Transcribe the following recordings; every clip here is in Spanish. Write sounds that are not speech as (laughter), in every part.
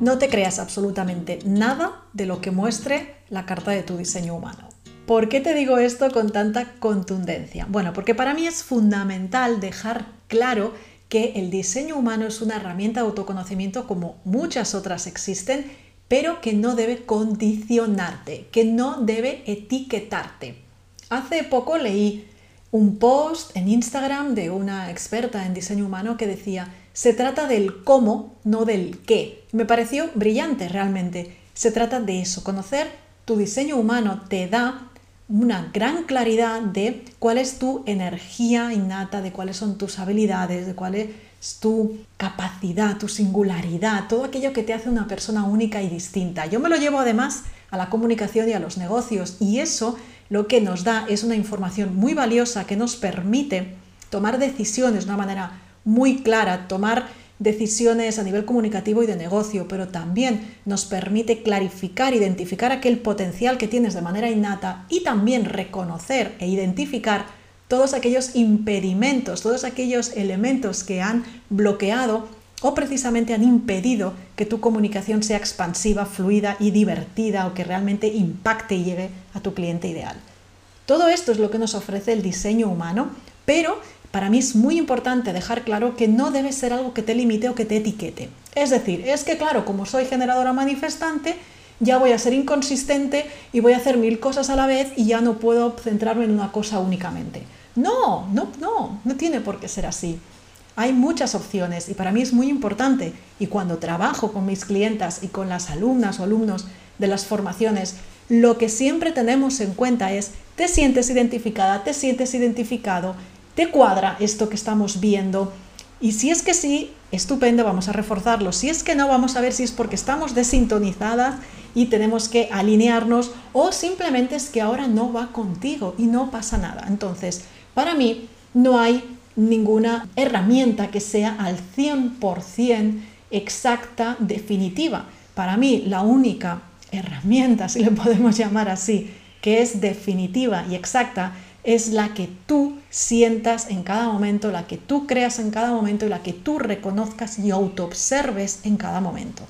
No te creas absolutamente nada de lo que muestre la carta de tu diseño humano. ¿Por qué te digo esto con tanta contundencia? Bueno, porque para mí es fundamental dejar claro que el diseño humano es una herramienta de autoconocimiento como muchas otras existen, pero que no debe condicionarte, que no debe etiquetarte. Hace poco leí un post en Instagram de una experta en diseño humano que decía, se trata del cómo, no del qué. Me pareció brillante realmente. Se trata de eso, conocer tu diseño humano te da una gran claridad de cuál es tu energía innata, de cuáles son tus habilidades, de cuál es tu capacidad, tu singularidad, todo aquello que te hace una persona única y distinta. Yo me lo llevo además a la comunicación y a los negocios y eso lo que nos da es una información muy valiosa que nos permite tomar decisiones de una manera muy clara, tomar decisiones a nivel comunicativo y de negocio, pero también nos permite clarificar, identificar aquel potencial que tienes de manera innata y también reconocer e identificar todos aquellos impedimentos, todos aquellos elementos que han bloqueado o precisamente han impedido que tu comunicación sea expansiva, fluida y divertida o que realmente impacte y llegue a tu cliente ideal. Todo esto es lo que nos ofrece el diseño humano, pero para mí es muy importante dejar claro que no debe ser algo que te limite o que te etiquete. Es decir, es que claro, como soy generadora manifestante, ya voy a ser inconsistente y voy a hacer mil cosas a la vez y ya no puedo centrarme en una cosa únicamente. No, no, no, no tiene por qué ser así. Hay muchas opciones y para mí es muy importante y cuando trabajo con mis clientas y con las alumnas o alumnos de las formaciones, lo que siempre tenemos en cuenta es, te sientes identificada, te sientes identificado, ¿Te cuadra esto que estamos viendo? Y si es que sí, estupendo, vamos a reforzarlo. Si es que no, vamos a ver si es porque estamos desintonizadas y tenemos que alinearnos o simplemente es que ahora no va contigo y no pasa nada. Entonces, para mí no hay ninguna herramienta que sea al 100% exacta, definitiva. Para mí la única herramienta, (laughs) si le podemos llamar así, que es definitiva y exacta, es la que tú sientas en cada momento, la que tú creas en cada momento y la que tú reconozcas y autoobserves en cada momento.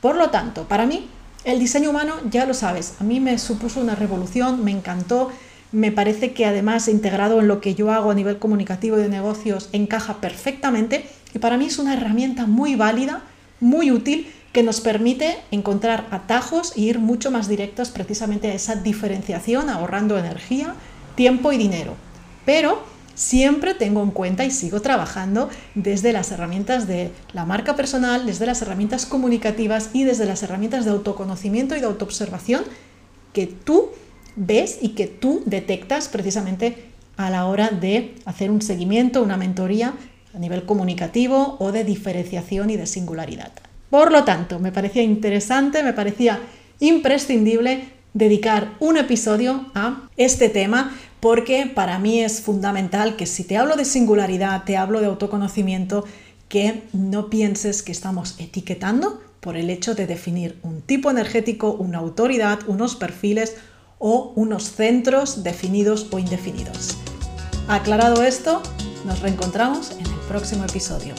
Por lo tanto, para mí, el diseño humano, ya lo sabes, a mí me supuso una revolución, me encantó, me parece que además integrado en lo que yo hago a nivel comunicativo y de negocios encaja perfectamente y para mí es una herramienta muy válida, muy útil que nos permite encontrar atajos e ir mucho más directos precisamente a esa diferenciación, ahorrando energía, tiempo y dinero. Pero siempre tengo en cuenta y sigo trabajando desde las herramientas de la marca personal, desde las herramientas comunicativas y desde las herramientas de autoconocimiento y de autoobservación que tú ves y que tú detectas precisamente a la hora de hacer un seguimiento, una mentoría a nivel comunicativo o de diferenciación y de singularidad. Por lo tanto, me parecía interesante, me parecía imprescindible dedicar un episodio a este tema porque para mí es fundamental que si te hablo de singularidad, te hablo de autoconocimiento, que no pienses que estamos etiquetando por el hecho de definir un tipo energético, una autoridad, unos perfiles o unos centros definidos o indefinidos. Aclarado esto, nos reencontramos en el próximo episodio.